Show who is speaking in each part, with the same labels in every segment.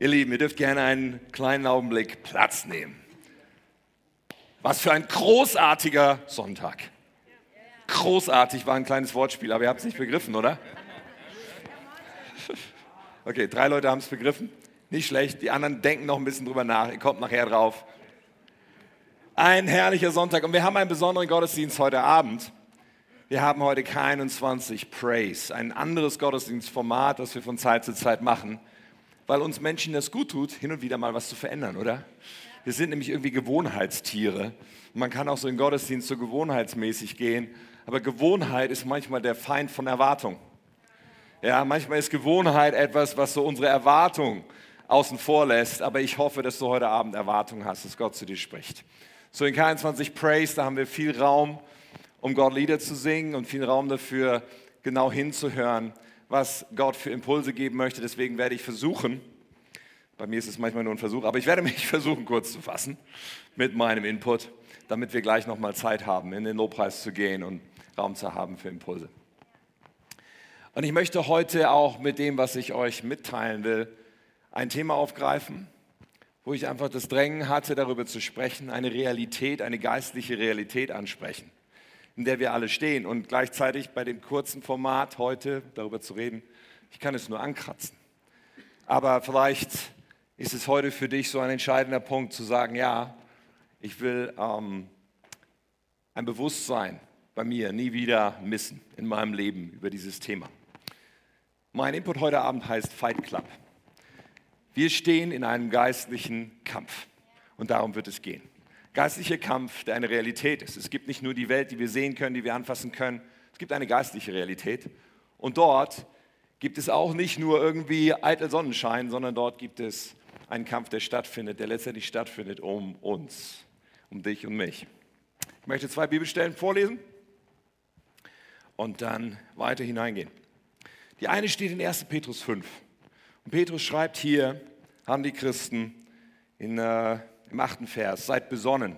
Speaker 1: Ihr Lieben, ihr dürft gerne einen kleinen Augenblick Platz nehmen. Was für ein großartiger Sonntag. Großartig war ein kleines Wortspiel, aber ihr habt es nicht begriffen, oder? Okay, drei Leute haben es begriffen. Nicht schlecht. Die anderen denken noch ein bisschen drüber nach. Ihr kommt nachher drauf. Ein herrlicher Sonntag und wir haben einen besonderen Gottesdienst heute Abend. Wir haben heute K21 Praise, ein anderes Gottesdienstformat, das wir von Zeit zu Zeit machen, weil uns Menschen das gut tut, hin und wieder mal was zu verändern, oder? Wir sind nämlich irgendwie Gewohnheitstiere. Man kann auch so in Gottesdienst so gewohnheitsmäßig gehen, aber Gewohnheit ist manchmal der Feind von Erwartung. Ja, manchmal ist Gewohnheit etwas, was so unsere Erwartung außen vor lässt, aber ich hoffe, dass du heute Abend Erwartung hast, dass Gott zu dir spricht. So in K21 Praise, da haben wir viel Raum um Gott Lieder zu singen und viel Raum dafür, genau hinzuhören, was Gott für Impulse geben möchte. Deswegen werde ich versuchen, bei mir ist es manchmal nur ein Versuch, aber ich werde mich versuchen, kurz zu fassen mit meinem Input, damit wir gleich nochmal Zeit haben, in den Lobpreis zu gehen und Raum zu haben für Impulse. Und ich möchte heute auch mit dem, was ich euch mitteilen will, ein Thema aufgreifen, wo ich einfach das Drängen hatte, darüber zu sprechen, eine Realität, eine geistliche Realität ansprechen in der wir alle stehen. Und gleichzeitig bei dem kurzen Format heute darüber zu reden, ich kann es nur ankratzen. Aber vielleicht ist es heute für dich so ein entscheidender Punkt zu sagen, ja, ich will ähm, ein Bewusstsein bei mir nie wieder missen in meinem Leben über dieses Thema. Mein Input heute Abend heißt Fight Club. Wir stehen in einem geistlichen Kampf und darum wird es gehen geistlicher Kampf, der eine Realität ist. Es gibt nicht nur die Welt, die wir sehen können, die wir anfassen können. Es gibt eine geistliche Realität. Und dort gibt es auch nicht nur irgendwie eitel Sonnenschein, sondern dort gibt es einen Kampf, der stattfindet, der letztendlich stattfindet um uns, um dich und mich. Ich möchte zwei Bibelstellen vorlesen und dann weiter hineingehen. Die eine steht in 1. Petrus 5. Und Petrus schreibt hier, haben die Christen in äh, im achten Vers, seid besonnen,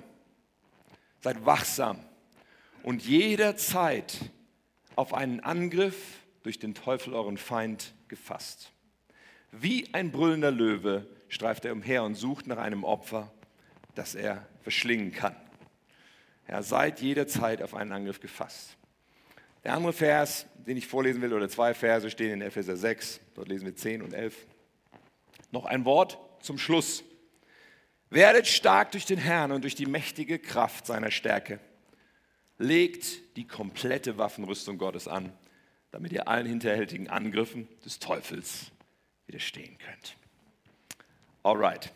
Speaker 1: seid wachsam und jederzeit auf einen Angriff durch den Teufel, euren Feind, gefasst. Wie ein brüllender Löwe streift er umher und sucht nach einem Opfer, das er verschlingen kann. Ja, seid jederzeit auf einen Angriff gefasst. Der andere Vers, den ich vorlesen will, oder zwei Verse stehen in Epheser 6, dort lesen wir 10 und 11. Noch ein Wort zum Schluss. Werdet stark durch den Herrn und durch die mächtige Kraft seiner Stärke. Legt die komplette Waffenrüstung Gottes an, damit ihr allen hinterhältigen Angriffen des Teufels widerstehen könnt. Alright.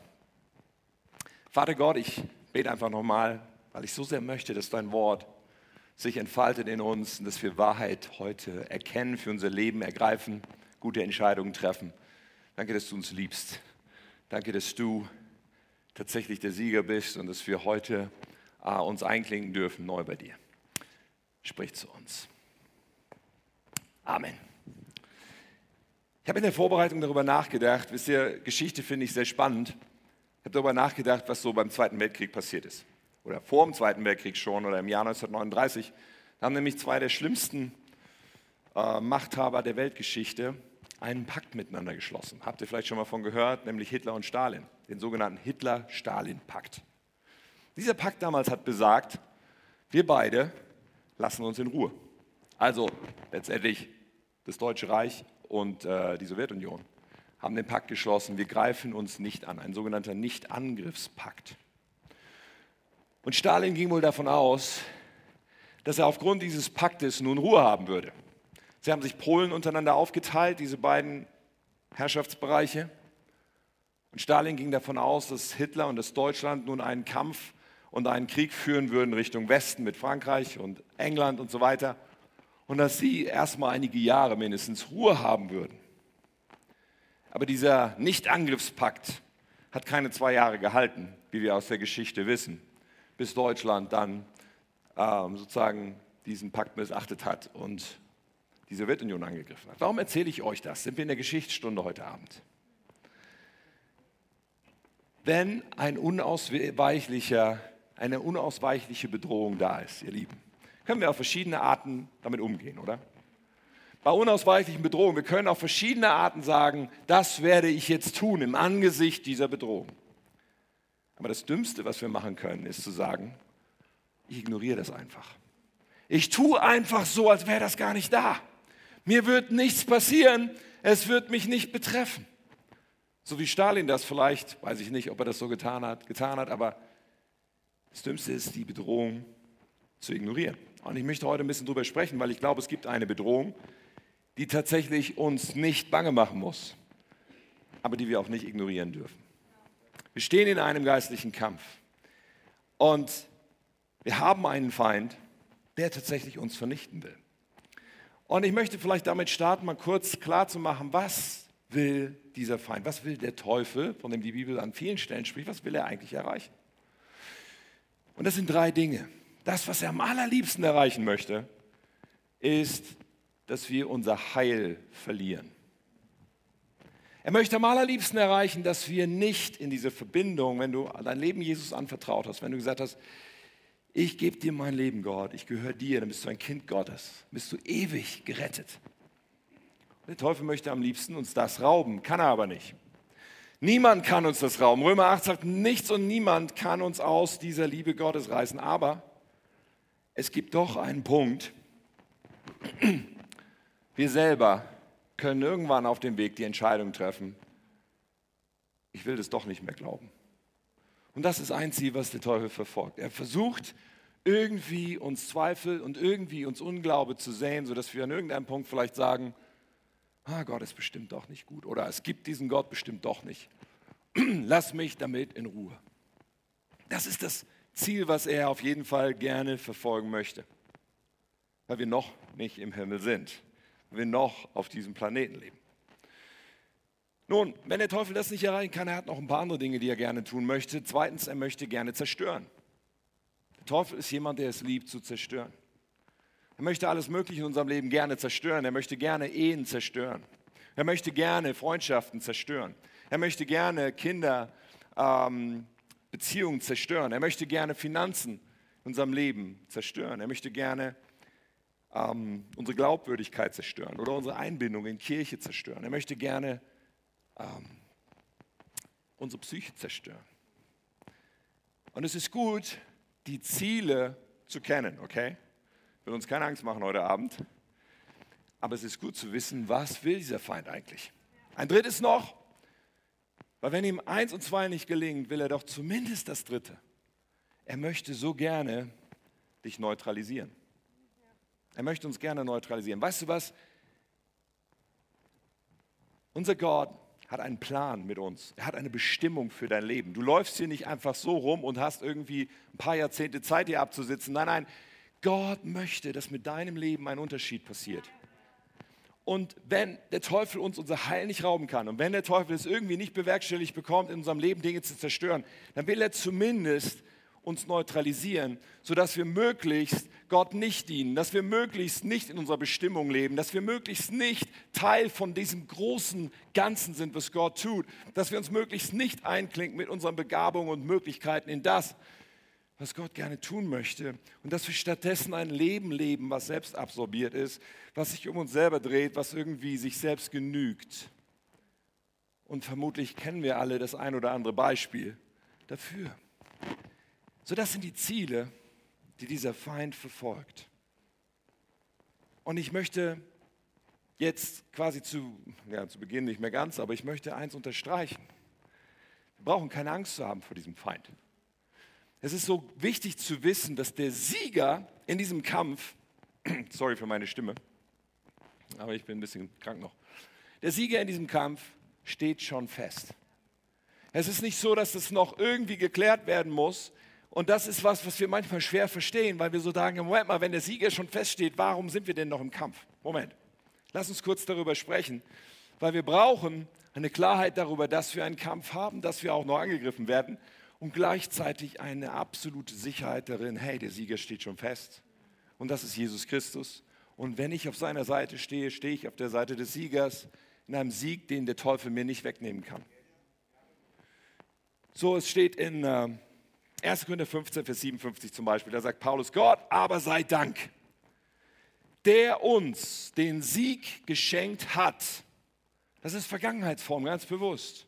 Speaker 1: Vater Gott, ich bete einfach nochmal, weil ich so sehr möchte, dass dein Wort sich entfaltet in uns und dass wir Wahrheit heute erkennen, für unser Leben ergreifen, gute Entscheidungen treffen. Danke, dass du uns liebst. Danke, dass du tatsächlich der Sieger bist und dass wir heute äh, uns einklinken dürfen neu bei dir. Sprich zu uns. Amen. Ich habe in der Vorbereitung darüber nachgedacht, wisst ihr, Geschichte finde ich sehr spannend. Ich habe darüber nachgedacht, was so beim Zweiten Weltkrieg passiert ist. Oder vor dem Zweiten Weltkrieg schon oder im Jahr 1939. Da haben nämlich zwei der schlimmsten äh, Machthaber der Weltgeschichte einen Pakt miteinander geschlossen. Habt ihr vielleicht schon mal von gehört, nämlich Hitler und Stalin, den sogenannten Hitler-Stalin-Pakt. Dieser Pakt damals hat besagt, wir beide lassen uns in Ruhe. Also letztendlich das Deutsche Reich und äh, die Sowjetunion haben den Pakt geschlossen, wir greifen uns nicht an, ein sogenannter Nicht-Angriffspakt. Und Stalin ging wohl davon aus, dass er aufgrund dieses Paktes nun Ruhe haben würde. Sie haben sich Polen untereinander aufgeteilt, diese beiden Herrschaftsbereiche. Und Stalin ging davon aus, dass Hitler und das Deutschland nun einen Kampf und einen Krieg führen würden Richtung Westen mit Frankreich und England und so weiter. Und dass sie erstmal einige Jahre mindestens Ruhe haben würden. Aber dieser Nicht-Angriffspakt hat keine zwei Jahre gehalten, wie wir aus der Geschichte wissen, bis Deutschland dann ähm, sozusagen diesen Pakt missachtet hat und die Sowjetunion angegriffen hat. Warum erzähle ich euch das? Sind wir in der Geschichtsstunde heute Abend? Wenn ein unausweichlicher, eine unausweichliche Bedrohung da ist, ihr Lieben, können wir auf verschiedene Arten damit umgehen, oder? bei unausweichlichen Bedrohungen. Wir können auf verschiedene Arten sagen, das werde ich jetzt tun im Angesicht dieser Bedrohung. Aber das Dümmste, was wir machen können, ist zu sagen, ich ignoriere das einfach. Ich tue einfach so, als wäre das gar nicht da. Mir wird nichts passieren, es wird mich nicht betreffen. So wie Stalin das vielleicht, weiß ich nicht, ob er das so getan hat, getan hat, aber das Dümmste ist, die Bedrohung zu ignorieren. Und ich möchte heute ein bisschen darüber sprechen, weil ich glaube, es gibt eine Bedrohung, die tatsächlich uns nicht bange machen muss, aber die wir auch nicht ignorieren dürfen. Wir stehen in einem geistlichen Kampf und wir haben einen Feind, der tatsächlich uns vernichten will. Und ich möchte vielleicht damit starten, mal kurz klar zu machen, was will dieser Feind, was will der Teufel, von dem die Bibel an vielen Stellen spricht, was will er eigentlich erreichen? Und das sind drei Dinge. Das, was er am allerliebsten erreichen möchte, ist, dass wir unser Heil verlieren. Er möchte am allerliebsten erreichen, dass wir nicht in diese Verbindung, wenn du dein Leben Jesus anvertraut hast, wenn du gesagt hast, ich gebe dir mein Leben, Gott, ich gehöre dir, dann bist du ein Kind Gottes, bist du ewig gerettet. Der Teufel möchte am liebsten uns das rauben, kann er aber nicht. Niemand kann uns das rauben. Römer 8 sagt, nichts und niemand kann uns aus dieser Liebe Gottes reißen. Aber es gibt doch einen Punkt. Wir selber können irgendwann auf dem Weg die Entscheidung treffen, ich will das doch nicht mehr glauben. Und das ist ein Ziel, was der Teufel verfolgt. Er versucht irgendwie uns Zweifel und irgendwie uns Unglaube zu säen, sodass wir an irgendeinem Punkt vielleicht sagen, ah, Gott ist bestimmt doch nicht gut oder es gibt diesen Gott bestimmt doch nicht. Lass mich damit in Ruhe. Das ist das Ziel, was er auf jeden Fall gerne verfolgen möchte, weil wir noch nicht im Himmel sind, weil wir noch auf diesem Planeten leben. Nun, wenn der Teufel das nicht erreichen kann, er hat noch ein paar andere Dinge, die er gerne tun möchte. Zweitens, er möchte gerne zerstören. Der Teufel ist jemand, der es liebt zu zerstören. Er möchte alles Mögliche in unserem Leben gerne zerstören. Er möchte gerne Ehen zerstören. Er möchte gerne Freundschaften zerstören. Er möchte gerne Kinder, ähm, zerstören. Er möchte gerne Finanzen in unserem Leben zerstören. Er möchte gerne ähm, unsere Glaubwürdigkeit zerstören oder unsere Einbindung in Kirche zerstören. Er möchte gerne ähm, unsere Psyche zerstören. Und es ist gut, die Ziele zu kennen, okay? Ich will uns keine Angst machen heute Abend. Aber es ist gut zu wissen, was will dieser Feind eigentlich. Ein drittes noch, weil wenn ihm eins und zwei nicht gelingt, will er doch zumindest das dritte. Er möchte so gerne dich neutralisieren. Er möchte uns gerne neutralisieren. Weißt du was? Unser Gott hat einen Plan mit uns. Er hat eine Bestimmung für dein Leben. Du läufst hier nicht einfach so rum und hast irgendwie ein paar Jahrzehnte Zeit, hier abzusitzen. Nein, nein. Gott möchte, dass mit deinem Leben ein Unterschied passiert. Und wenn der Teufel uns unser Heil nicht rauben kann und wenn der Teufel es irgendwie nicht bewerkstelligt bekommt, in unserem Leben Dinge zu zerstören, dann will er zumindest uns neutralisieren, sodass wir möglichst Gott nicht dienen, dass wir möglichst nicht in unserer Bestimmung leben, dass wir möglichst nicht Teil von diesem großen Ganzen sind, was Gott tut, dass wir uns möglichst nicht einklinken mit unseren Begabungen und Möglichkeiten in das, was Gott gerne tun möchte und dass wir stattdessen ein Leben leben, was selbst absorbiert ist, was sich um uns selber dreht, was irgendwie sich selbst genügt. Und vermutlich kennen wir alle das ein oder andere Beispiel dafür. So, das sind die Ziele, die dieser Feind verfolgt. Und ich möchte jetzt quasi zu, ja, zu Beginn nicht mehr ganz, aber ich möchte eins unterstreichen. Wir brauchen keine Angst zu haben vor diesem Feind. Es ist so wichtig zu wissen, dass der Sieger in diesem Kampf, sorry für meine Stimme, aber ich bin ein bisschen krank noch, der Sieger in diesem Kampf steht schon fest. Es ist nicht so, dass das noch irgendwie geklärt werden muss, und das ist was, was wir manchmal schwer verstehen, weil wir so sagen, Moment mal, wenn der Sieger schon feststeht, warum sind wir denn noch im Kampf? Moment, lass uns kurz darüber sprechen, weil wir brauchen eine Klarheit darüber, dass wir einen Kampf haben, dass wir auch noch angegriffen werden und gleichzeitig eine absolute Sicherheit darin, hey, der Sieger steht schon fest und das ist Jesus Christus. Und wenn ich auf seiner Seite stehe, stehe ich auf der Seite des Siegers in einem Sieg, den der Teufel mir nicht wegnehmen kann. So, es steht in... Äh, 1. Korinther 15, Vers 57 zum Beispiel, da sagt Paulus, Gott aber sei Dank. der uns den Sieg geschenkt hat. Das ist Vergangenheitsform, ganz bewusst.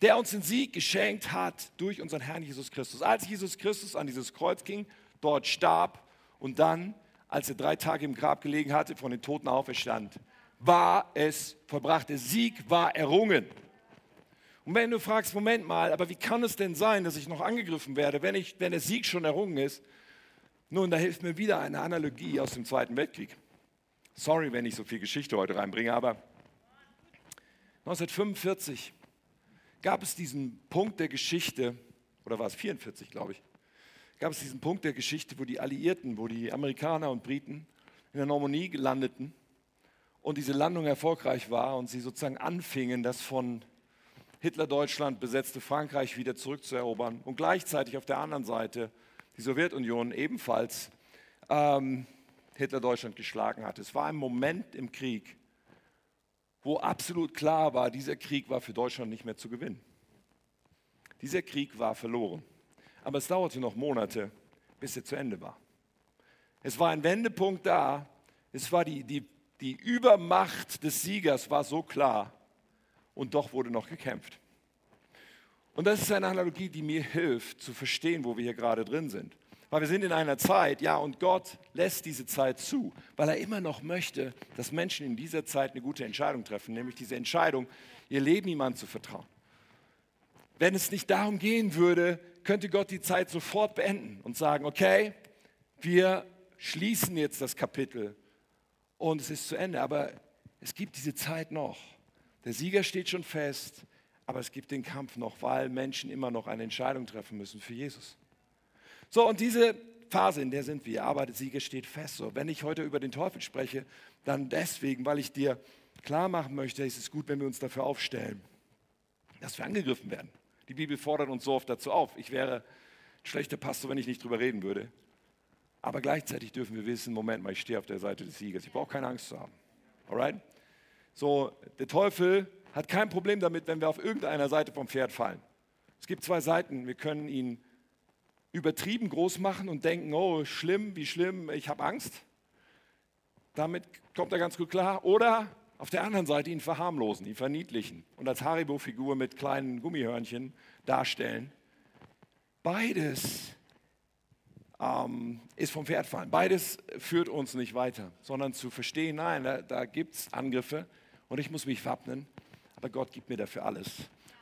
Speaker 1: Der uns den Sieg geschenkt hat durch unseren Herrn Jesus Christus. Als Jesus Christus an dieses Kreuz ging, dort starb und dann, als er drei Tage im Grab gelegen hatte, von den Toten auferstand, war es vollbracht. Der Sieg war errungen. Und wenn du fragst, Moment mal, aber wie kann es denn sein, dass ich noch angegriffen werde, wenn, ich, wenn der Sieg schon errungen ist? Nun, da hilft mir wieder eine Analogie aus dem Zweiten Weltkrieg. Sorry, wenn ich so viel Geschichte heute reinbringe, aber 1945 gab es diesen Punkt der Geschichte, oder war es 44, glaube ich, gab es diesen Punkt der Geschichte, wo die Alliierten, wo die Amerikaner und Briten in der Normandie landeten und diese Landung erfolgreich war und sie sozusagen anfingen, das von Hitler-Deutschland besetzte Frankreich wieder zurückzuerobern und gleichzeitig auf der anderen Seite die Sowjetunion ebenfalls ähm, Hitler-Deutschland geschlagen hat. Es war ein Moment im Krieg, wo absolut klar war, dieser Krieg war für Deutschland nicht mehr zu gewinnen. Dieser Krieg war verloren. Aber es dauerte noch Monate, bis er zu Ende war. Es war ein Wendepunkt da. Es war die, die, die Übermacht des Siegers war so klar. Und doch wurde noch gekämpft. Und das ist eine Analogie, die mir hilft zu verstehen, wo wir hier gerade drin sind. Weil wir sind in einer Zeit, ja, und Gott lässt diese Zeit zu, weil er immer noch möchte, dass Menschen in dieser Zeit eine gute Entscheidung treffen, nämlich diese Entscheidung, ihr Leben ihm anzuvertrauen. Wenn es nicht darum gehen würde, könnte Gott die Zeit sofort beenden und sagen, okay, wir schließen jetzt das Kapitel und es ist zu Ende. Aber es gibt diese Zeit noch. Der Sieger steht schon fest, aber es gibt den Kampf noch, weil Menschen immer noch eine Entscheidung treffen müssen für Jesus. So, und diese Phase, in der sind wir, aber der Sieger steht fest. So, wenn ich heute über den Teufel spreche, dann deswegen, weil ich dir klar machen möchte, ist es gut, wenn wir uns dafür aufstellen, dass wir angegriffen werden. Die Bibel fordert uns so oft dazu auf. Ich wäre ein schlechter Pastor, wenn ich nicht drüber reden würde. Aber gleichzeitig dürfen wir wissen, Moment mal, ich stehe auf der Seite des Siegers. Ich brauche keine Angst zu haben. Alright? So, der Teufel hat kein Problem damit, wenn wir auf irgendeiner Seite vom Pferd fallen. Es gibt zwei Seiten. Wir können ihn übertrieben groß machen und denken, oh, schlimm, wie schlimm, ich habe Angst. Damit kommt er ganz gut klar. Oder auf der anderen Seite ihn verharmlosen, ihn verniedlichen und als Haribo-Figur mit kleinen Gummihörnchen darstellen. Beides ähm, ist vom Pferd fallen. Beides führt uns nicht weiter, sondern zu verstehen, nein, da, da gibt es Angriffe und ich muss mich wappnen, aber Gott gibt mir dafür alles.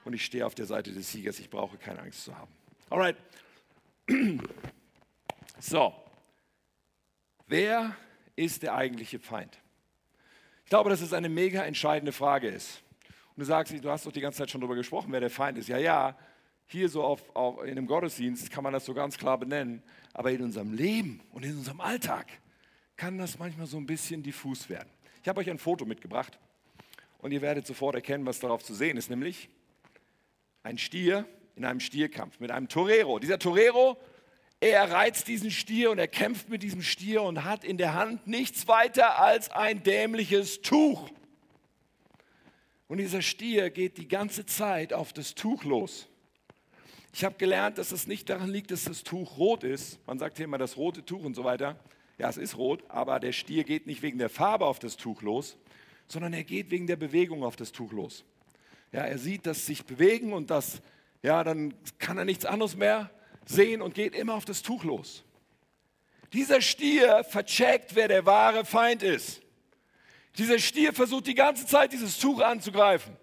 Speaker 1: Und ich stehe auf der Seite des Siegers, ich brauche keine Angst zu haben. Alright, so, wer ist der eigentliche Feind? Ich glaube, dass es eine mega entscheidende Frage ist. Und du sagst, du hast doch die ganze Zeit schon darüber gesprochen, wer der Feind ist. Ja, ja, hier so auf, auf, in einem Gottesdienst kann man das so ganz klar benennen. Aber in unserem Leben und in unserem Alltag kann das manchmal so ein bisschen diffus werden. Ich habe euch ein Foto mitgebracht und ihr werdet sofort erkennen, was darauf zu sehen ist, nämlich ein Stier in einem Stierkampf mit einem Torero. Dieser Torero, er reizt diesen Stier und er kämpft mit diesem Stier und hat in der Hand nichts weiter als ein dämliches Tuch. Und dieser Stier geht die ganze Zeit auf das Tuch los. Ich habe gelernt, dass es nicht daran liegt, dass das Tuch rot ist. Man sagt hier immer das rote Tuch und so weiter. Ja, es ist rot, aber der Stier geht nicht wegen der Farbe auf das Tuch los, sondern er geht wegen der Bewegung auf das Tuch los. Ja, er sieht das sich bewegen und das ja, dann kann er nichts anderes mehr sehen und geht immer auf das Tuch los. Dieser Stier vercheckt, wer der wahre Feind ist. Dieser Stier versucht die ganze Zeit, dieses Tuch anzugreifen.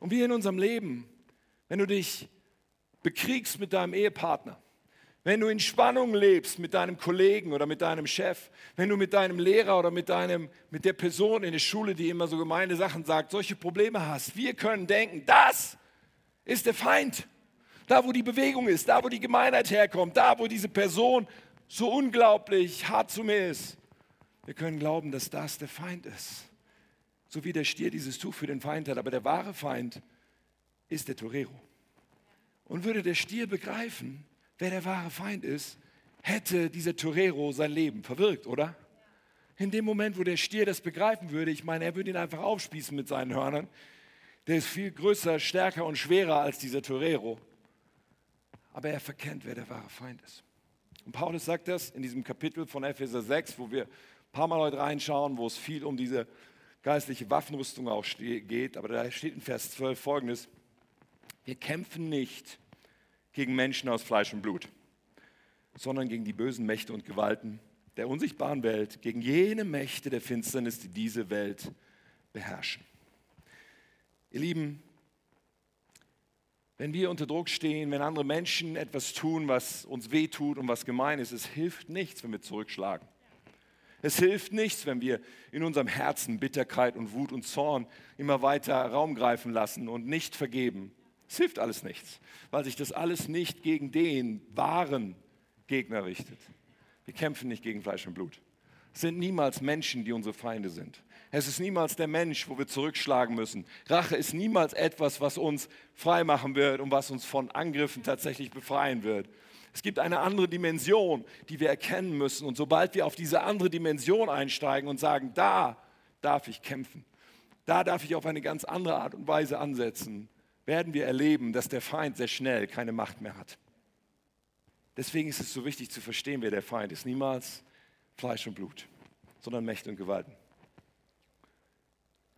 Speaker 1: Und wie in unserem Leben, wenn du dich bekriegst mit deinem Ehepartner, wenn du in Spannung lebst mit deinem Kollegen oder mit deinem Chef, wenn du mit deinem Lehrer oder mit, deinem, mit der Person in der Schule, die immer so gemeine Sachen sagt, solche Probleme hast, wir können denken, das ist der Feind. Da, wo die Bewegung ist, da, wo die Gemeinheit herkommt, da, wo diese Person so unglaublich hart zu mir ist. Wir können glauben, dass das der Feind ist. So wie der Stier dieses Tuch für den Feind hat. Aber der wahre Feind ist der Torero. Und würde der Stier begreifen, wer der wahre Feind ist, hätte dieser Torero sein Leben verwirkt, oder? In dem Moment, wo der Stier das begreifen würde, ich meine, er würde ihn einfach aufspießen mit seinen Hörnern, der ist viel größer, stärker und schwerer als dieser Torero. Aber er verkennt, wer der wahre Feind ist. Und Paulus sagt das in diesem Kapitel von Epheser 6, wo wir paar Mal heute reinschauen, wo es viel um diese geistliche Waffenrüstung auch geht. Aber da steht in Vers 12 folgendes. Wir kämpfen nicht gegen Menschen aus Fleisch und Blut, sondern gegen die bösen Mächte und Gewalten der unsichtbaren Welt, gegen jene Mächte der Finsternis, die diese Welt beherrschen. Ihr Lieben, wenn wir unter Druck stehen, wenn andere Menschen etwas tun, was uns wehtut und was gemein ist, es hilft nichts, wenn wir zurückschlagen. Es hilft nichts, wenn wir in unserem Herzen Bitterkeit und Wut und Zorn immer weiter Raum greifen lassen und nicht vergeben. Es hilft alles nichts, weil sich das alles nicht gegen den wahren Gegner richtet. Wir kämpfen nicht gegen Fleisch und Blut. Es sind niemals Menschen, die unsere Feinde sind. Es ist niemals der Mensch, wo wir zurückschlagen müssen. Rache ist niemals etwas, was uns freimachen wird und was uns von Angriffen tatsächlich befreien wird. Es gibt eine andere Dimension, die wir erkennen müssen. Und sobald wir auf diese andere Dimension einsteigen und sagen, da darf ich kämpfen, da darf ich auf eine ganz andere Art und Weise ansetzen, werden wir erleben, dass der Feind sehr schnell keine Macht mehr hat. Deswegen ist es so wichtig zu verstehen, wer der Feind ist. Niemals Fleisch und Blut, sondern Mächte und Gewalten.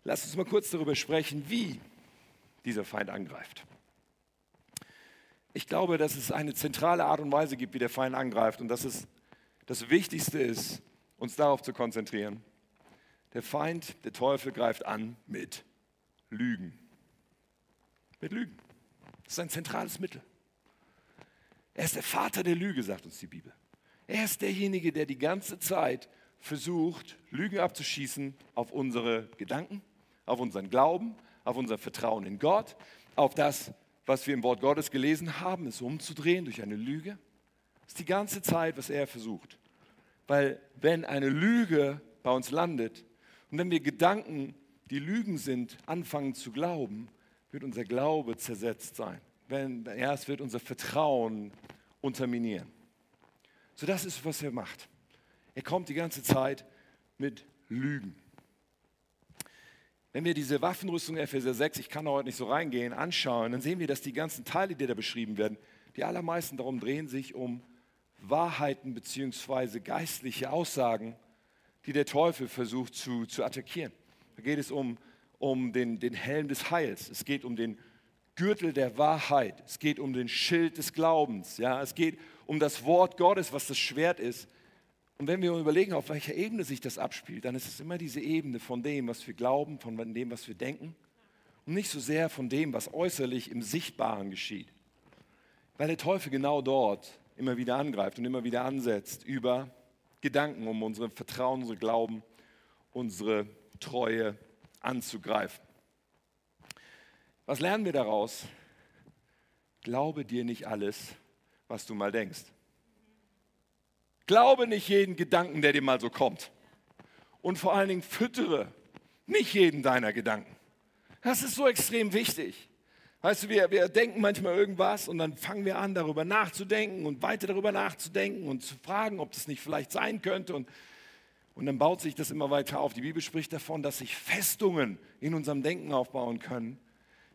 Speaker 1: Lass uns mal kurz darüber sprechen, wie dieser Feind angreift. Ich glaube, dass es eine zentrale Art und Weise gibt, wie der Feind angreift und dass es das Wichtigste ist, uns darauf zu konzentrieren. Der Feind, der Teufel greift an mit Lügen. Mit Lügen. Das ist ein zentrales Mittel. Er ist der Vater der Lüge, sagt uns die Bibel. Er ist derjenige, der die ganze Zeit versucht, Lügen abzuschießen auf unsere Gedanken, auf unseren Glauben, auf unser Vertrauen in Gott, auf das, was wir im Wort Gottes gelesen haben, es umzudrehen durch eine Lüge. Das ist die ganze Zeit, was er versucht. Weil wenn eine Lüge bei uns landet und wenn wir Gedanken, die Lügen sind, anfangen zu glauben, wird unser Glaube zersetzt sein. Wenn, ja, es wird unser Vertrauen unterminieren. So das ist, was er macht. Er kommt die ganze Zeit mit Lügen. Wenn wir diese Waffenrüstung Epheser 6, ich kann da heute nicht so reingehen, anschauen, dann sehen wir, dass die ganzen Teile, die da beschrieben werden, die allermeisten darum drehen sich um Wahrheiten bzw. geistliche Aussagen, die der Teufel versucht zu, zu attackieren. Da geht es um, um den, den Helm des Heils, es geht um den Gürtel der Wahrheit, es geht um den Schild des Glaubens, ja? es geht um das Wort Gottes, was das Schwert ist, und wenn wir überlegen, auf welcher Ebene sich das abspielt, dann ist es immer diese Ebene von dem, was wir glauben, von dem, was wir denken und nicht so sehr von dem, was äußerlich im Sichtbaren geschieht. Weil der Teufel genau dort immer wieder angreift und immer wieder ansetzt über Gedanken, um unsere Vertrauen, unsere Glauben, unsere Treue anzugreifen. Was lernen wir daraus? Glaube dir nicht alles, was du mal denkst. Glaube nicht jeden Gedanken, der dir mal so kommt. Und vor allen Dingen füttere nicht jeden deiner Gedanken. Das ist so extrem wichtig. Weißt du, wir, wir denken manchmal irgendwas und dann fangen wir an, darüber nachzudenken und weiter darüber nachzudenken und zu fragen, ob das nicht vielleicht sein könnte. Und, und dann baut sich das immer weiter auf. Die Bibel spricht davon, dass sich Festungen in unserem Denken aufbauen können,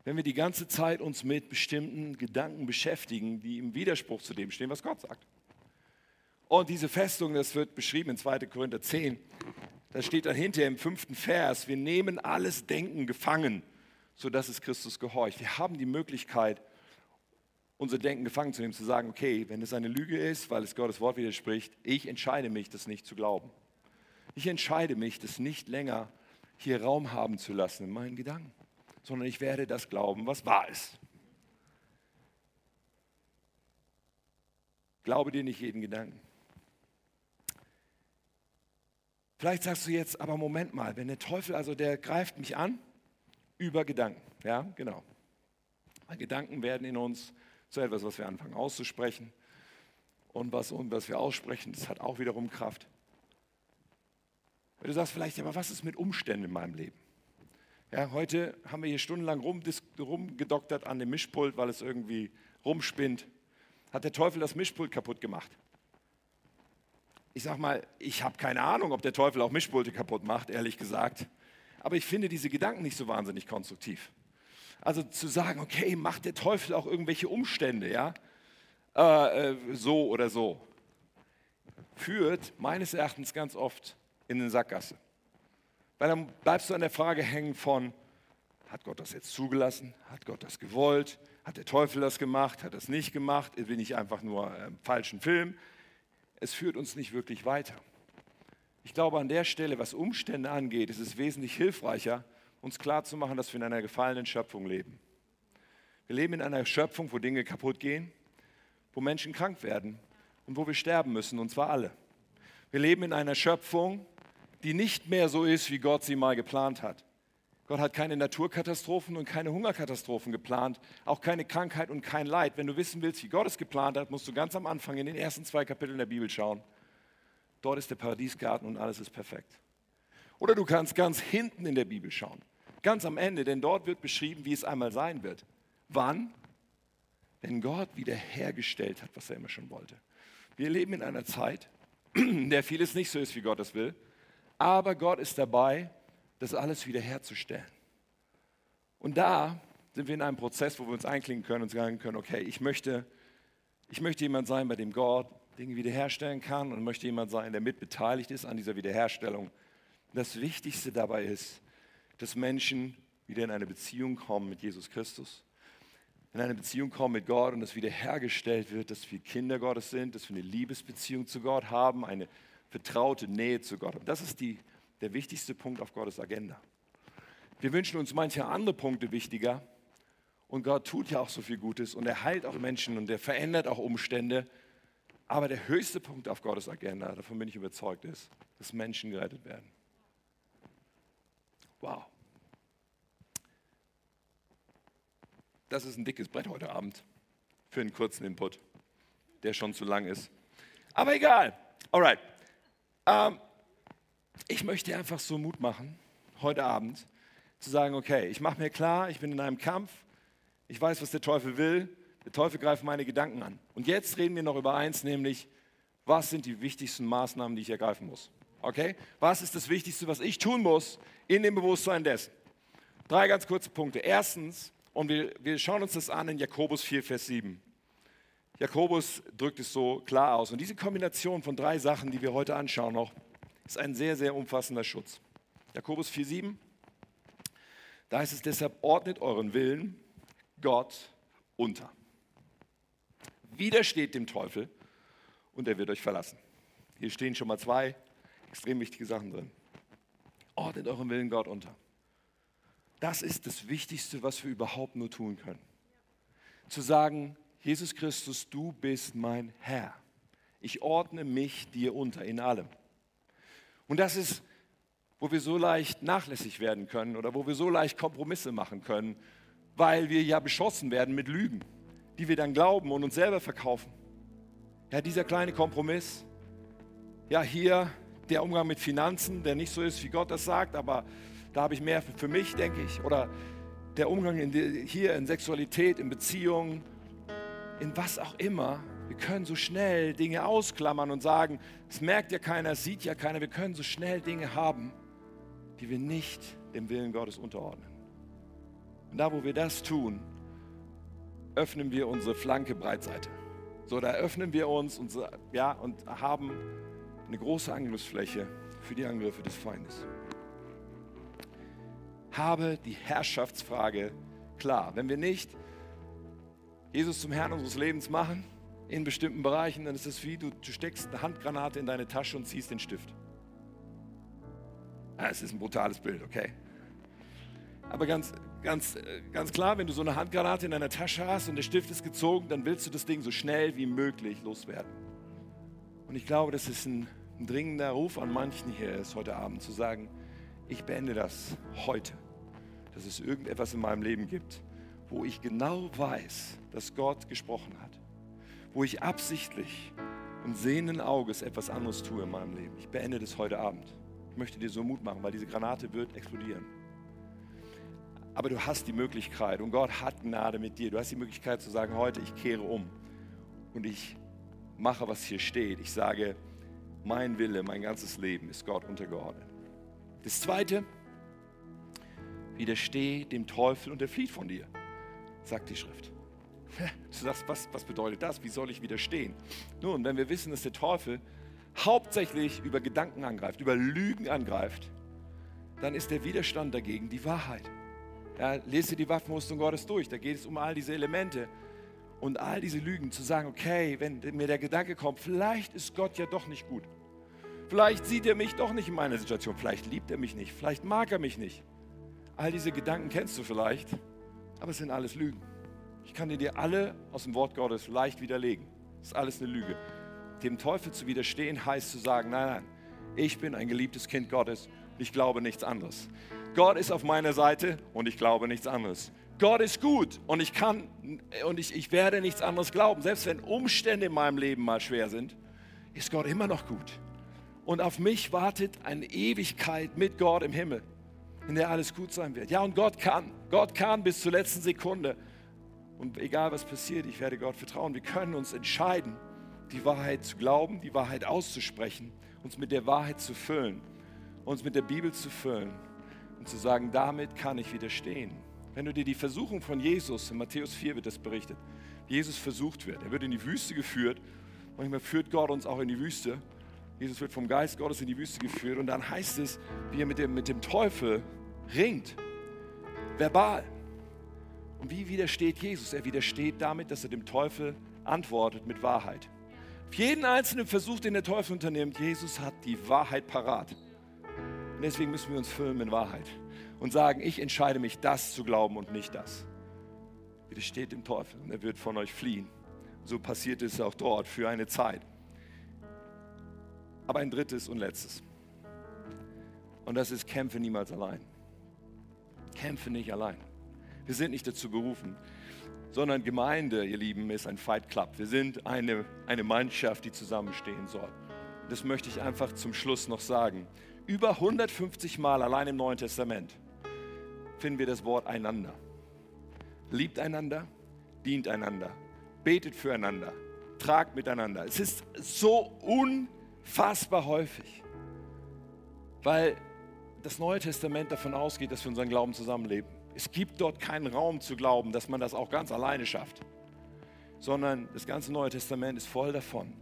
Speaker 1: wenn wir die ganze Zeit uns mit bestimmten Gedanken beschäftigen, die im Widerspruch zu dem stehen, was Gott sagt. Und diese Festung, das wird beschrieben in 2. Korinther 10, da steht dann hinterher im fünften Vers, wir nehmen alles Denken gefangen, sodass es Christus gehorcht. Wir haben die Möglichkeit, unser Denken gefangen zu nehmen, zu sagen, okay, wenn es eine Lüge ist, weil es Gottes Wort widerspricht, ich entscheide mich, das nicht zu glauben. Ich entscheide mich, das nicht länger hier Raum haben zu lassen in meinen Gedanken, sondern ich werde das glauben, was wahr ist. Glaube dir nicht jeden Gedanken. Vielleicht sagst du jetzt, aber Moment mal, wenn der Teufel, also der greift mich an über Gedanken. Ja, genau. Weil Gedanken werden in uns zu etwas, was wir anfangen auszusprechen. Und was, und was wir aussprechen, das hat auch wiederum Kraft. Du sagst vielleicht, aber was ist mit Umständen in meinem Leben? Ja, heute haben wir hier stundenlang rumgedoktert an dem Mischpult, weil es irgendwie rumspinnt. Hat der Teufel das Mischpult kaputt gemacht? ich sag mal, ich habe keine Ahnung, ob der Teufel auch Mischpulte kaputt macht, ehrlich gesagt. Aber ich finde diese Gedanken nicht so wahnsinnig konstruktiv. Also zu sagen, okay, macht der Teufel auch irgendwelche Umstände, ja, äh, äh, so oder so, führt meines Erachtens ganz oft in eine Sackgasse. Weil dann bleibst du an der Frage hängen von, hat Gott das jetzt zugelassen? Hat Gott das gewollt? Hat der Teufel das gemacht? Hat es nicht gemacht? Bin ich einfach nur im falschen Film? Es führt uns nicht wirklich weiter. Ich glaube, an der Stelle, was Umstände angeht, ist es wesentlich hilfreicher, uns klarzumachen, dass wir in einer gefallenen Schöpfung leben. Wir leben in einer Schöpfung, wo Dinge kaputt gehen, wo Menschen krank werden und wo wir sterben müssen, und zwar alle. Wir leben in einer Schöpfung, die nicht mehr so ist, wie Gott sie mal geplant hat. Gott hat keine Naturkatastrophen und keine Hungerkatastrophen geplant, auch keine Krankheit und kein Leid. Wenn du wissen willst, wie Gott es geplant hat, musst du ganz am Anfang in den ersten zwei Kapiteln der Bibel schauen. Dort ist der Paradiesgarten und alles ist perfekt. Oder du kannst ganz hinten in der Bibel schauen, ganz am Ende, denn dort wird beschrieben, wie es einmal sein wird. Wann? Wenn Gott wiederhergestellt hat, was er immer schon wollte. Wir leben in einer Zeit, in der vieles nicht so ist, wie Gott es will, aber Gott ist dabei, das alles wiederherzustellen. Und da sind wir in einem Prozess, wo wir uns einklinken können und sagen können, okay, ich möchte, ich möchte jemand sein, bei dem Gott Dinge wiederherstellen kann und möchte jemand sein, der mitbeteiligt ist an dieser Wiederherstellung. Das Wichtigste dabei ist, dass Menschen wieder in eine Beziehung kommen mit Jesus Christus, in eine Beziehung kommen mit Gott und dass wiederhergestellt wird, dass wir Kinder Gottes sind, dass wir eine Liebesbeziehung zu Gott haben, eine vertraute Nähe zu Gott. Und das ist die, der wichtigste Punkt auf Gottes Agenda. Wir wünschen uns manche andere Punkte wichtiger und Gott tut ja auch so viel Gutes und er heilt auch Menschen und er verändert auch Umstände. Aber der höchste Punkt auf Gottes Agenda, davon bin ich überzeugt, ist, dass Menschen gerettet werden. Wow. Das ist ein dickes Brett heute Abend für einen kurzen Input, der schon zu lang ist. Aber egal. Alright. Ähm, ich möchte einfach so Mut machen, heute Abend, zu sagen, okay, ich mache mir klar, ich bin in einem Kampf, ich weiß, was der Teufel will, der Teufel greift meine Gedanken an. Und jetzt reden wir noch über eins, nämlich, was sind die wichtigsten Maßnahmen, die ich ergreifen muss? Okay? Was ist das Wichtigste, was ich tun muss in dem Bewusstsein dessen? Drei ganz kurze Punkte. Erstens, und wir, wir schauen uns das an in Jakobus 4, Vers 7. Jakobus drückt es so klar aus. Und diese Kombination von drei Sachen, die wir heute anschauen noch, ist ein sehr, sehr umfassender Schutz. Jakobus 4, 7. Da heißt es deshalb, ordnet euren Willen Gott unter widersteht dem Teufel und er wird euch verlassen. Hier stehen schon mal zwei extrem wichtige Sachen drin. Ordnet euren Willen Gott unter. Das ist das Wichtigste, was wir überhaupt nur tun können. Zu sagen, Jesus Christus, du bist mein Herr. Ich ordne mich dir unter in allem. Und das ist, wo wir so leicht nachlässig werden können oder wo wir so leicht Kompromisse machen können, weil wir ja beschossen werden mit Lügen die wir dann glauben und uns selber verkaufen. Ja, dieser kleine Kompromiss. Ja, hier der Umgang mit Finanzen, der nicht so ist, wie Gott das sagt, aber da habe ich mehr für mich, denke ich. Oder der Umgang in die, hier in Sexualität, in Beziehungen, in was auch immer. Wir können so schnell Dinge ausklammern und sagen, es merkt ja keiner, es sieht ja keiner. Wir können so schnell Dinge haben, die wir nicht dem Willen Gottes unterordnen. Und da, wo wir das tun, öffnen wir unsere Flanke Breitseite. So, da öffnen wir uns und, ja, und haben eine große Angriffsfläche für die Angriffe des Feindes. Habe die Herrschaftsfrage klar. Wenn wir nicht Jesus zum Herrn unseres Lebens machen, in bestimmten Bereichen, dann ist es wie, du, steckst eine Handgranate in deine Tasche und ziehst den Stift. Ah, es ist ein brutales Bild, okay? Aber ganz, ganz, ganz klar, wenn du so eine Handgranate in deiner Tasche hast und der Stift ist gezogen, dann willst du das Ding so schnell wie möglich loswerden. Und ich glaube, das ist ein, ein dringender Ruf an manchen hier ist heute Abend zu sagen, ich beende das heute, dass es irgendetwas in meinem Leben gibt, wo ich genau weiß, dass Gott gesprochen hat, wo ich absichtlich und sehenden Auges etwas anderes tue in meinem Leben. Ich beende das heute Abend. Ich möchte dir so Mut machen, weil diese Granate wird explodieren. Aber du hast die Möglichkeit und Gott hat Gnade mit dir. Du hast die Möglichkeit zu sagen, heute ich kehre um und ich mache, was hier steht. Ich sage, mein Wille, mein ganzes Leben ist Gott untergeordnet. Das Zweite, widersteh dem Teufel und er flieht von dir, sagt die Schrift. Du sagst, was, was bedeutet das? Wie soll ich widerstehen? Nun, wenn wir wissen, dass der Teufel hauptsächlich über Gedanken angreift, über Lügen angreift, dann ist der Widerstand dagegen die Wahrheit. Ja, lese die Waffenrüstung Gottes durch, da geht es um all diese Elemente und all diese Lügen, zu sagen, okay, wenn mir der Gedanke kommt, vielleicht ist Gott ja doch nicht gut. Vielleicht sieht er mich doch nicht in meiner Situation, vielleicht liebt er mich nicht, vielleicht mag er mich nicht. All diese Gedanken kennst du vielleicht, aber es sind alles Lügen. Ich kann dir alle aus dem Wort Gottes leicht widerlegen. Das ist alles eine Lüge. Dem Teufel zu widerstehen heißt zu sagen, nein, nein, ich bin ein geliebtes Kind Gottes und ich glaube nichts anderes. Gott ist auf meiner Seite und ich glaube nichts anderes. Gott ist gut und ich kann und ich, ich werde nichts anderes glauben. Selbst wenn Umstände in meinem Leben mal schwer sind, ist Gott immer noch gut. Und auf mich wartet eine Ewigkeit mit Gott im Himmel, in der alles gut sein wird. Ja, und Gott kann. Gott kann bis zur letzten Sekunde. Und egal was passiert, ich werde Gott vertrauen. Wir können uns entscheiden, die Wahrheit zu glauben, die Wahrheit auszusprechen, uns mit der Wahrheit zu füllen, uns mit der Bibel zu füllen und zu sagen, damit kann ich widerstehen. Wenn du dir die Versuchung von Jesus, in Matthäus 4 wird das berichtet, Jesus versucht wird. Er wird in die Wüste geführt. Manchmal führt Gott uns auch in die Wüste. Jesus wird vom Geist Gottes in die Wüste geführt und dann heißt es, wie er mit dem, mit dem Teufel ringt, verbal. Und wie widersteht Jesus? Er widersteht damit, dass er dem Teufel antwortet mit Wahrheit. Auf jeden einzelnen Versuch, den der Teufel unternimmt, Jesus hat die Wahrheit parat. Und deswegen müssen wir uns füllen mit Wahrheit und sagen, ich entscheide mich, das zu glauben und nicht das. Widersteht dem Teufel und er wird von euch fliehen. So passiert es auch dort für eine Zeit. Aber ein drittes und letztes. Und das ist, kämpfe niemals allein. Kämpfe nicht allein. Wir sind nicht dazu berufen, sondern Gemeinde, ihr Lieben, ist ein Fight Club. Wir sind eine, eine Mannschaft, die zusammenstehen soll. Das möchte ich einfach zum Schluss noch sagen. Über 150 Mal allein im Neuen Testament finden wir das Wort einander. Liebt einander, dient einander, betet füreinander, tragt miteinander. Es ist so unfassbar häufig, weil das Neue Testament davon ausgeht, dass wir unseren Glauben zusammenleben. Es gibt dort keinen Raum zu glauben, dass man das auch ganz alleine schafft, sondern das ganze Neue Testament ist voll davon,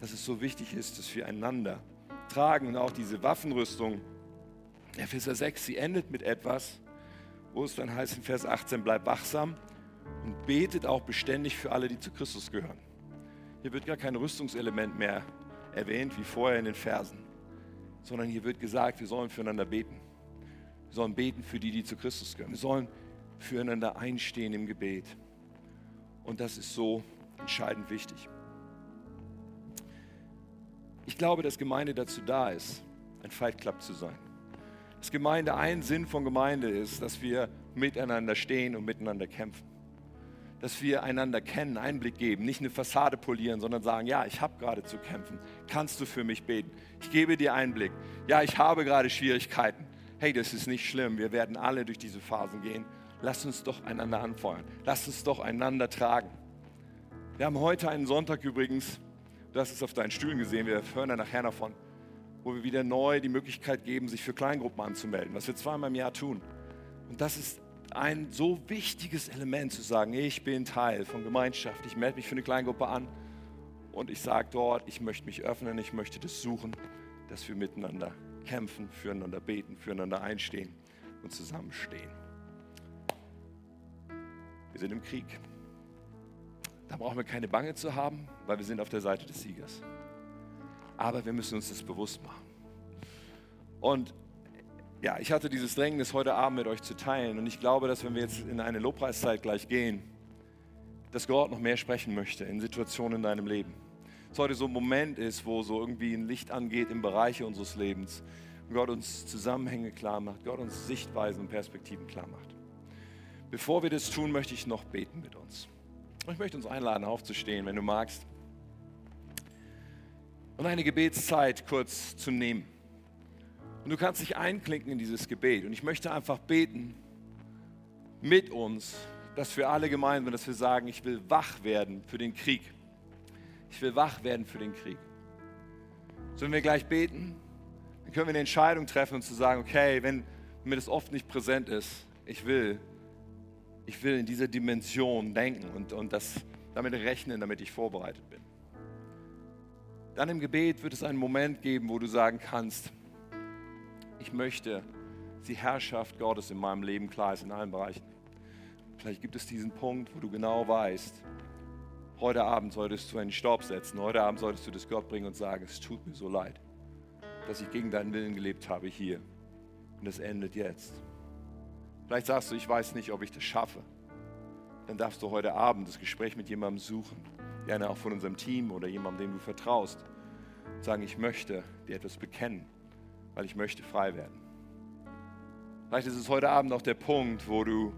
Speaker 1: dass es so wichtig ist, dass wir einander tragen und auch diese Waffenrüstung. Epheser 6, sie endet mit etwas, wo es dann heißt in Vers 18, bleibt wachsam und betet auch beständig für alle, die zu Christus gehören. Hier wird gar kein Rüstungselement mehr erwähnt wie vorher in den Versen, sondern hier wird gesagt, wir sollen füreinander beten. Wir sollen beten für die, die zu Christus gehören. Wir sollen füreinander einstehen im Gebet. Und das ist so entscheidend wichtig. Ich glaube, dass Gemeinde dazu da ist, ein Fight Club zu sein. Dass Gemeinde ein Sinn von Gemeinde ist, dass wir miteinander stehen und miteinander kämpfen. Dass wir einander kennen, Einblick geben, nicht eine Fassade polieren, sondern sagen, ja, ich habe gerade zu kämpfen. Kannst du für mich beten? Ich gebe dir Einblick. Ja, ich habe gerade Schwierigkeiten hey, das ist nicht schlimm, wir werden alle durch diese Phasen gehen. Lass uns doch einander anfeuern. Lass uns doch einander tragen. Wir haben heute einen Sonntag übrigens, du hast es auf deinen Stühlen gesehen, wir hören da nachher davon, wo wir wieder neu die Möglichkeit geben, sich für Kleingruppen anzumelden, was wir zweimal im Jahr tun. Und das ist ein so wichtiges Element zu sagen, ich bin Teil von Gemeinschaft, ich melde mich für eine Kleingruppe an und ich sage dort, ich möchte mich öffnen, ich möchte das suchen, dass wir miteinander kämpfen, füreinander beten, füreinander einstehen und zusammenstehen. Wir sind im Krieg. Da brauchen wir keine Bange zu haben, weil wir sind auf der Seite des Siegers. Aber wir müssen uns das bewusst machen. Und ja, ich hatte dieses Drängnis heute Abend mit euch zu teilen. Und ich glaube, dass wenn wir jetzt in eine Lobpreiszeit gleich gehen, dass Gott noch mehr sprechen möchte in Situationen in deinem Leben es heute so ein Moment ist, wo so irgendwie ein Licht angeht im Bereich unseres Lebens und Gott uns Zusammenhänge klar macht, Gott uns Sichtweisen und Perspektiven klar macht. Bevor wir das tun, möchte ich noch beten mit uns. Ich möchte uns einladen, aufzustehen, wenn du magst, und eine Gebetszeit kurz zu nehmen. Und du kannst dich einklinken in dieses Gebet. Und ich möchte einfach beten mit uns, dass wir alle gemeinsam, dass wir sagen, ich will wach werden für den Krieg ich will wach werden für den Krieg. Sollen wir gleich beten? Dann können wir eine Entscheidung treffen und zu sagen, okay, wenn mir das oft nicht präsent ist, ich will, ich will in dieser Dimension denken und, und das damit rechnen, damit ich vorbereitet bin. Dann im Gebet wird es einen Moment geben, wo du sagen kannst, ich möchte die Herrschaft Gottes in meinem Leben klar ist, in allen Bereichen. Vielleicht gibt es diesen Punkt, wo du genau weißt, heute Abend solltest du einen Stopp setzen, heute Abend solltest du das Gott bringen und sagen, es tut mir so leid, dass ich gegen deinen Willen gelebt habe hier. Und es endet jetzt. Vielleicht sagst du, ich weiß nicht, ob ich das schaffe. Dann darfst du heute Abend das Gespräch mit jemandem suchen, gerne auch von unserem Team oder jemandem, dem du vertraust. Und sagen, ich möchte dir etwas bekennen, weil ich möchte frei werden. Vielleicht ist es heute Abend auch der Punkt, wo du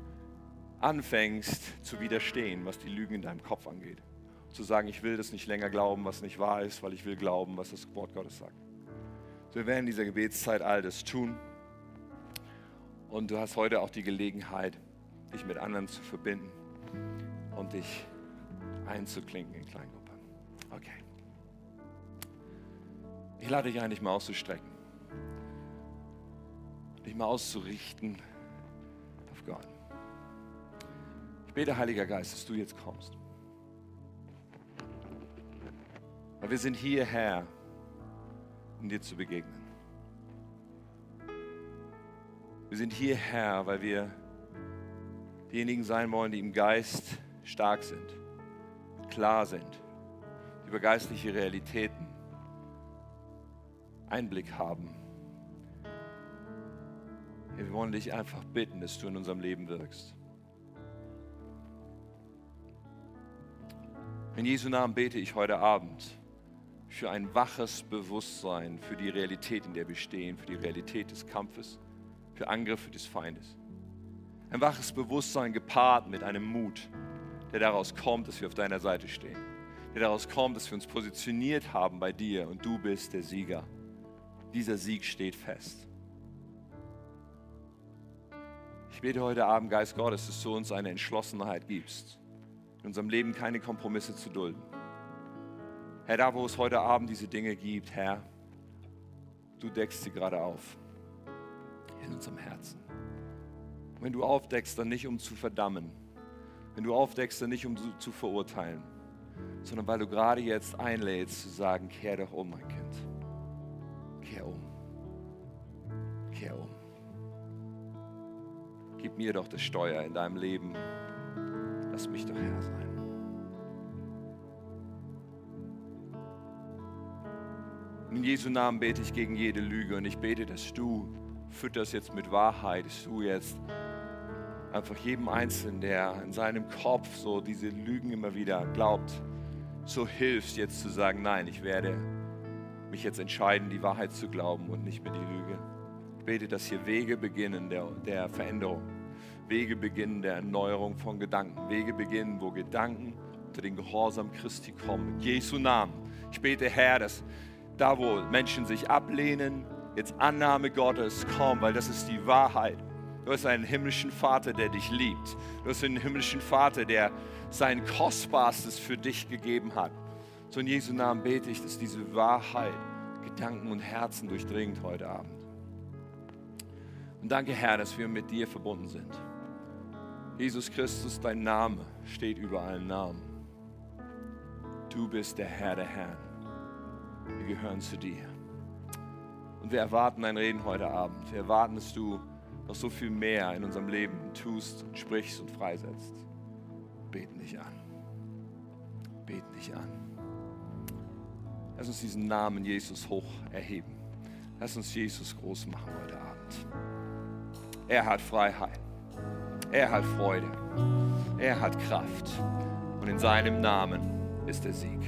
Speaker 1: anfängst zu widerstehen, was die Lügen in deinem Kopf angeht. Zu sagen, ich will das nicht länger glauben, was nicht wahr ist, weil ich will glauben, was das Wort Gottes sagt. Wir werden in dieser Gebetszeit all das tun. Und du hast heute auch die Gelegenheit, dich mit anderen zu verbinden und dich einzuklinken in Kleingruppe. Okay. Ich lade dich ein, dich mal auszustrecken. Dich mal auszurichten auf Gott. Ich bete, Heiliger Geist, dass du jetzt kommst. Weil wir sind hierher, um dir zu begegnen. Wir sind hierher, weil wir diejenigen sein wollen, die im Geist stark sind, klar sind, über geistliche Realitäten Einblick haben. Wir wollen dich einfach bitten, dass du in unserem Leben wirkst. In Jesu Namen bete ich heute Abend für ein waches Bewusstsein für die Realität, in der wir stehen, für die Realität des Kampfes, für Angriffe des Feindes. Ein waches Bewusstsein gepaart mit einem Mut, der daraus kommt, dass wir auf deiner Seite stehen. Der daraus kommt, dass wir uns positioniert haben bei dir und du bist der Sieger. Dieser Sieg steht fest. Bete heute Abend, Geist Gottes, dass du uns eine Entschlossenheit gibst, in unserem Leben keine Kompromisse zu dulden. Herr, da wo es heute Abend diese Dinge gibt, Herr, du deckst sie gerade auf in unserem Herzen. Wenn du aufdeckst, dann nicht um zu verdammen, wenn du aufdeckst, dann nicht um zu verurteilen, sondern weil du gerade jetzt einlädst zu sagen, kehr doch um, mein Kind. Kehr um. Kehr um. Gib mir doch das Steuer in deinem Leben. Lass mich doch Herr sein. In Jesu Namen bete ich gegen jede Lüge und ich bete, dass du fütterst jetzt mit Wahrheit, dass du jetzt einfach jedem Einzelnen, der in seinem Kopf so diese Lügen immer wieder glaubt, so hilfst jetzt zu sagen, nein, ich werde mich jetzt entscheiden, die Wahrheit zu glauben und nicht mehr die Lüge. Ich bete, dass hier Wege beginnen der, der Veränderung, Wege beginnen der Erneuerung von Gedanken, Wege beginnen, wo Gedanken unter den Gehorsam Christi kommen. In Jesu Namen. Ich bete, Herr, dass da, wo Menschen sich ablehnen, jetzt Annahme Gottes kommt, weil das ist die Wahrheit. Du hast einen himmlischen Vater, der dich liebt. Du hast einen himmlischen Vater, der sein Kostbarstes für dich gegeben hat. So in Jesu Namen bete ich, dass diese Wahrheit Gedanken und Herzen durchdringt heute Abend. Und danke, Herr, dass wir mit dir verbunden sind. Jesus Christus, dein Name steht über allen Namen. Du bist der Herr der Herren. Wir gehören zu dir. Und wir erwarten dein Reden heute Abend. Wir erwarten, dass du noch so viel mehr in unserem Leben tust und sprichst und freisetzt. Beten dich an. Beten dich an. Lass uns diesen Namen Jesus hoch erheben. Lass uns Jesus groß machen heute Abend. Er hat Freiheit. Er hat Freude. Er hat Kraft. Und in seinem Namen ist der Sieg.